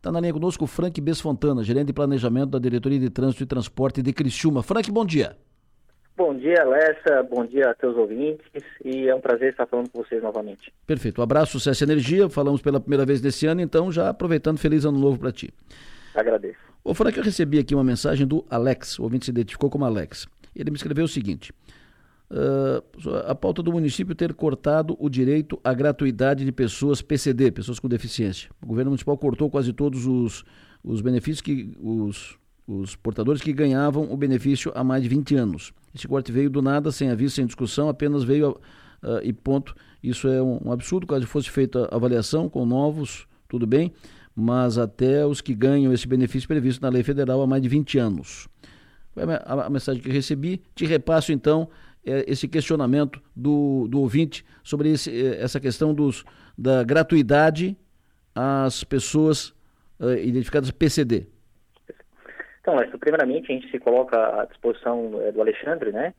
Está na linha conosco o Frank Besfontana, gerente de planejamento da Diretoria de Trânsito e Transporte de Criciúma. Frank, bom dia. Bom dia, Alessa. Bom dia a teus ouvintes. E é um prazer estar falando com vocês novamente. Perfeito. Um abraço, Sucesso Energia. Falamos pela primeira vez desse ano, então já aproveitando, feliz ano novo para ti. Agradeço. Ô, Frank, eu recebi aqui uma mensagem do Alex. O ouvinte se identificou como Alex. Ele me escreveu o seguinte. Uh, a pauta do município ter cortado o direito à gratuidade de pessoas PCD, pessoas com deficiência. O governo municipal cortou quase todos os, os benefícios que os, os portadores que ganhavam o benefício há mais de 20 anos. Esse corte veio do nada, sem aviso, sem discussão, apenas veio uh, e ponto. Isso é um, um absurdo, caso fosse feita a avaliação com novos, tudo bem, mas até os que ganham esse benefício previsto na lei federal há mais de 20 anos. Foi a, a mensagem que recebi. Te repasso, então, é, esse questionamento do, do ouvinte sobre esse, é, essa questão dos, da gratuidade às pessoas uh, identificadas PCD. Então, primeiramente, a gente se coloca à disposição é, do Alexandre, né?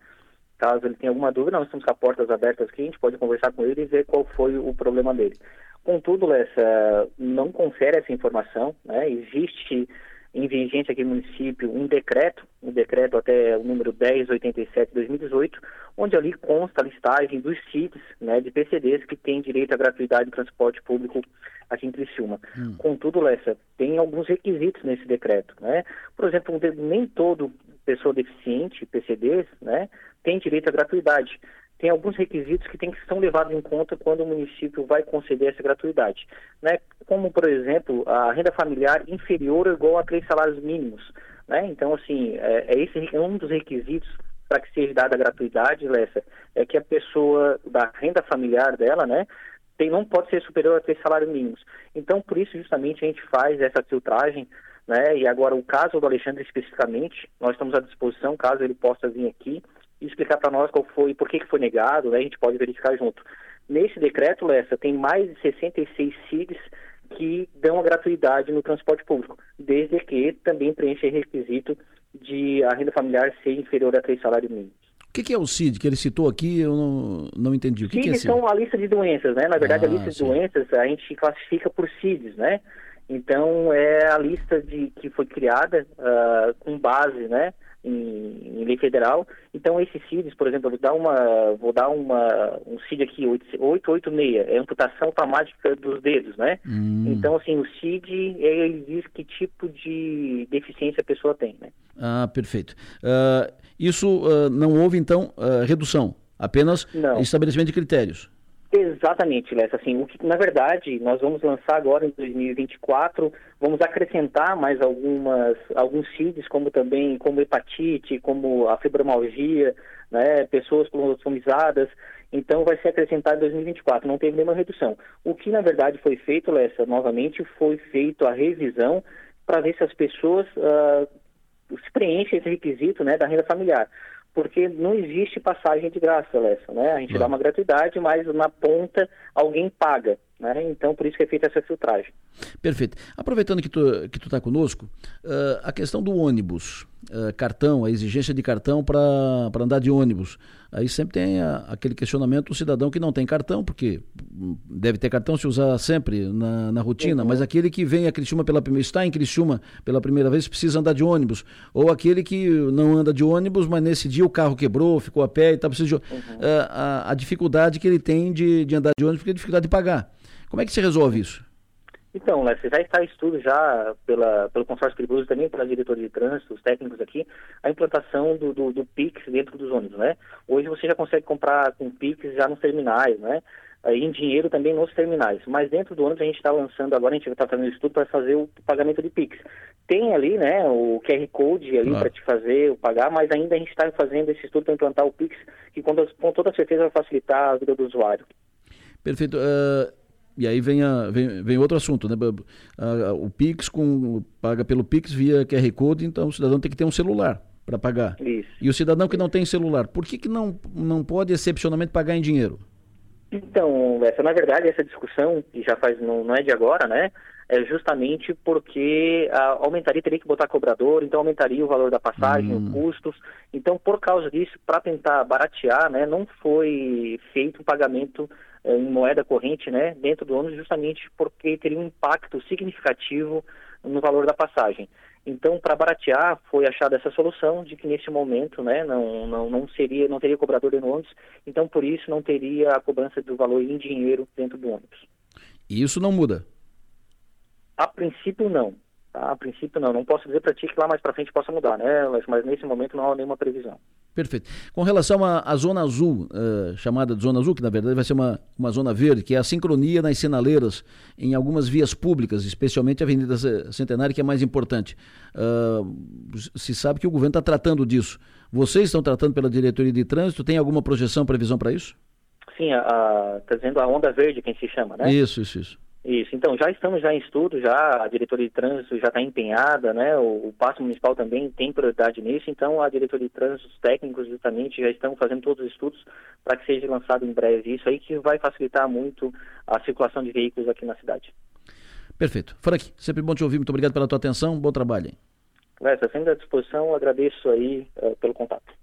Caso ele tenha alguma dúvida, nós estamos com as portas abertas aqui, a gente pode conversar com ele e ver qual foi o problema dele. Contudo, Lessa, não confere essa informação, né? Existe em vigência aqui no município um decreto, um decreto até o número 1087 de 2018, onde ali consta a listagem dos CIDs, né, de PCDs que têm direito à gratuidade de transporte público aqui em Criciúma. Hum. Contudo, Lessa, tem alguns requisitos nesse decreto, né? Por exemplo, nem todo pessoa deficiente, PCDs, né, tem direito à gratuidade tem alguns requisitos que tem que são levados em conta quando o município vai conceder essa gratuidade, né? Como por exemplo a renda familiar inferior ou igual a três salários mínimos, né? Então assim é, é esse é um dos requisitos para que seja dada a gratuidade, Lessa, é que a pessoa da renda familiar dela, né, tem, não pode ser superior a três salários mínimos. Então por isso justamente a gente faz essa filtragem né? E agora o caso do Alexandre especificamente, nós estamos à disposição caso ele possa vir aqui e explicar para nós qual foi, por que, que foi negado, né? A gente pode verificar junto. Nesse decreto, Lessa, tem mais de 66 CIDs que dão a gratuidade no transporte público, desde que também preenche o requisito de a renda familiar ser inferior a três salários mínimos. O que, que, é o CID que ele citou aqui? Eu não, não entendi. O que, CID que é CID? são a lista de doenças, né? Na verdade, ah, a lista sim. de doenças a gente classifica por CIDs, né? Então, é a lista de, que foi criada uh, com base, né? Em, em, lei federal. Então, esses CIDs, por exemplo, eu vou dar, uma, vou dar uma, um CID aqui, 886, é amputação automática dos dedos, né? Hum. Então, assim, o CID, ele diz que tipo de deficiência a pessoa tem, né? Ah, perfeito. Uh, isso uh, não houve, então, uh, redução, apenas não. estabelecimento de critérios. Exatamente, Lessa. Assim, o que, na verdade, nós vamos lançar agora em 2024, vamos acrescentar mais algumas, alguns CIDs, como também como hepatite, como a né, pessoas colostomizadas. Então, vai ser acrescentado em 2024, não teve nenhuma redução. O que, na verdade, foi feito, Lessa, novamente, foi feito a revisão para ver se as pessoas uh, se preenchem esse requisito né, da renda familiar porque não existe passagem de graça, Lessa, né? A gente dá uma gratuidade, mas na ponta alguém paga, né? Então, por isso que é feita essa filtragem. Perfeito. Aproveitando que tu que tu está conosco, uh, a questão do ônibus, uh, cartão, a exigência de cartão para andar de ônibus. Aí sempre tem a, aquele questionamento do cidadão que não tem cartão, porque deve ter cartão se usar sempre na, na rotina, uhum. mas aquele que vem a Criciúma pela primeira, está em Criciúma pela primeira vez, precisa andar de ônibus. Ou aquele que não anda de ônibus, mas nesse dia o carro quebrou, ficou a pé e está precisando de, uhum. uh, a, a dificuldade que ele tem de, de andar de ônibus, porque a dificuldade de pagar. Como é que se resolve isso? Então, né, já está em estudo já pela, pelo consórcio perigoso também pela diretoria de trânsito, os técnicos aqui, a implantação do, do, do, Pix dentro dos ônibus, né? Hoje você já consegue comprar com Pix já nos terminais, né? em dinheiro também nos terminais. Mas dentro do ônibus a gente está lançando agora, a gente está fazendo estudo para fazer o pagamento de Pix. Tem ali, né, o QR Code ali para te fazer o pagar, mas ainda a gente está fazendo esse estudo para implantar o Pix, que com, com toda certeza vai facilitar a vida do usuário. Perfeito. Uh, e aí vem, a, vem, vem outro assunto, né? o Pix com, paga pelo Pix via QR Code, então o cidadão tem que ter um celular para pagar. Isso. E o cidadão que não tem celular, por que, que não, não pode excepcionalmente pagar em dinheiro? Então, essa na verdade essa discussão que já faz não, não é de agora, né? É justamente porque a, aumentaria teria que botar cobrador, então aumentaria o valor da passagem, hum. os custos. Então, por causa disso, para tentar baratear, né, não foi feito um pagamento em moeda corrente, né, dentro do ônibus, justamente porque teria um impacto significativo no valor da passagem. Então, para baratear, foi achada essa solução de que nesse momento, né, não, não, não seria, não teria cobrador no ônibus, então por isso não teria a cobrança do valor em dinheiro dentro do ônibus. E isso não muda? A princípio não. Tá? A princípio não. Não posso dizer para ti que lá mais para frente possa mudar, né? Mas, mas, nesse momento não há nenhuma previsão. Perfeito. Com relação à zona azul, uh, chamada de zona azul, que na verdade vai ser uma, uma zona verde, que é a sincronia nas sinaleiras em algumas vias públicas, especialmente a Avenida Centenária, que é mais importante. Uh, se sabe que o governo está tratando disso. Vocês estão tratando pela diretoria de trânsito? Tem alguma projeção, previsão para isso? Sim, está dizendo a onda verde, quem se chama, né? Isso, isso, isso. Isso, então já estamos já em estudo, já a diretoria de trânsito já está empenhada, né? O, o passo municipal também tem prioridade nisso, então a diretoria de trânsito, os técnicos justamente já estão fazendo todos os estudos para que seja lançado em breve isso aí que vai facilitar muito a circulação de veículos aqui na cidade. Perfeito. Frank, sempre bom te ouvir, muito obrigado pela tua atenção, bom trabalho. Hein? sempre à disposição, agradeço aí uh, pelo contato.